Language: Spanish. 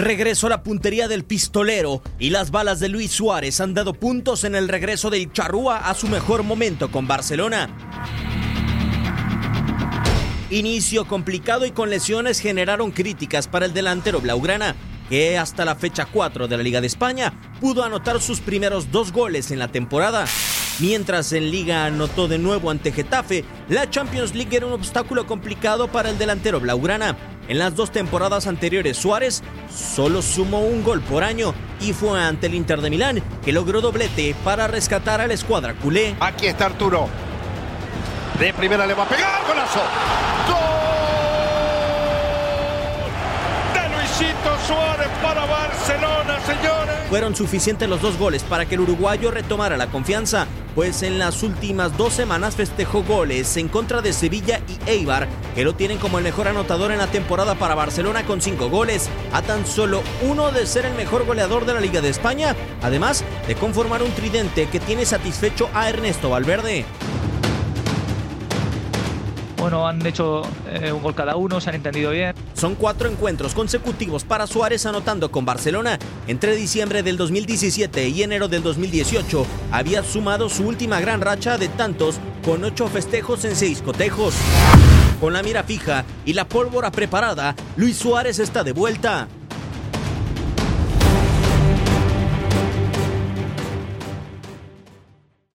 Regreso a la puntería del pistolero y las balas de Luis Suárez han dado puntos en el regreso del Charrúa a su mejor momento con Barcelona. Inicio complicado y con lesiones generaron críticas para el delantero Blaugrana, que hasta la fecha 4 de la Liga de España pudo anotar sus primeros dos goles en la temporada. Mientras en Liga anotó de nuevo ante Getafe, la Champions League era un obstáculo complicado para el delantero Blaugrana. En las dos temporadas anteriores, Suárez solo sumó un gol por año y fue ante el Inter de Milán que logró doblete para rescatar a la escuadra culé. Aquí está Arturo. De primera le va a pegar, golazo. Suárez para Barcelona, señores. Fueron suficientes los dos goles para que el uruguayo retomara la confianza, pues en las últimas dos semanas festejó goles en contra de Sevilla y Eibar, que lo tienen como el mejor anotador en la temporada para Barcelona con cinco goles, a tan solo uno de ser el mejor goleador de la Liga de España, además de conformar un tridente que tiene satisfecho a Ernesto Valverde. Bueno, han hecho eh, un gol cada uno, se han entendido bien. Son cuatro encuentros consecutivos para Suárez anotando con Barcelona. Entre diciembre del 2017 y enero del 2018 había sumado su última gran racha de tantos con ocho festejos en seis cotejos. Con la mira fija y la pólvora preparada, Luis Suárez está de vuelta.